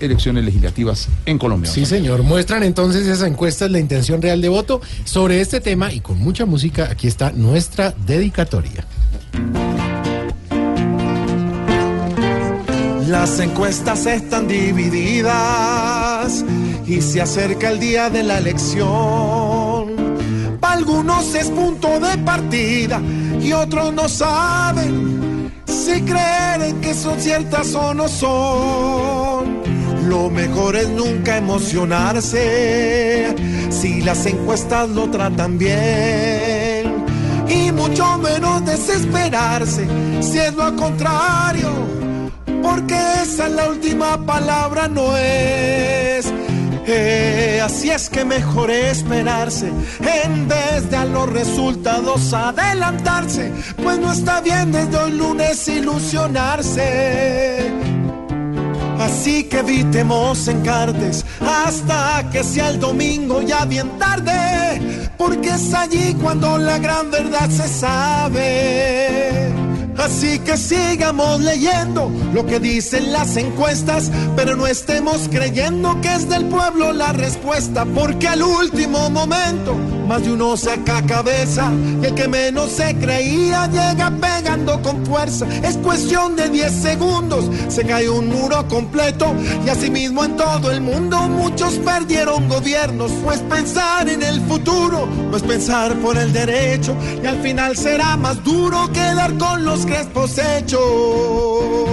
elecciones legislativas en Colombia. Sí, señor. Muestran entonces esas encuestas la intención real de voto sobre este tema y con mucha música. Aquí está nuestra dedicatoria. Las encuestas están divididas y se acerca el día de la elección. Para algunos es punto de partida y otros no saben si creen que son ciertas o no son. Lo mejor es nunca emocionarse si las encuestas lo tratan bien. Y mucho menos desesperarse si es lo contrario porque esa es la última palabra, no es. Eh, así es que mejor esperarse en vez de a los resultados adelantarse, pues no está bien desde hoy lunes ilusionarse. Así que evitemos encartes hasta que sea el domingo ya bien tarde, porque es allí cuando la gran verdad se sabe. Así que sigamos leyendo lo que dicen las encuestas, pero no estemos creyendo que es del pueblo la respuesta, porque al último momento más de uno saca cabeza y el que menos se creía llega pegando con fuerza. Es cuestión de 10 segundos, se cae un muro completo y asimismo en todo el mundo muchos perdieron gobiernos. Pues pensar en el futuro no es pensar por el derecho y al final será más duro quedar con los hechos.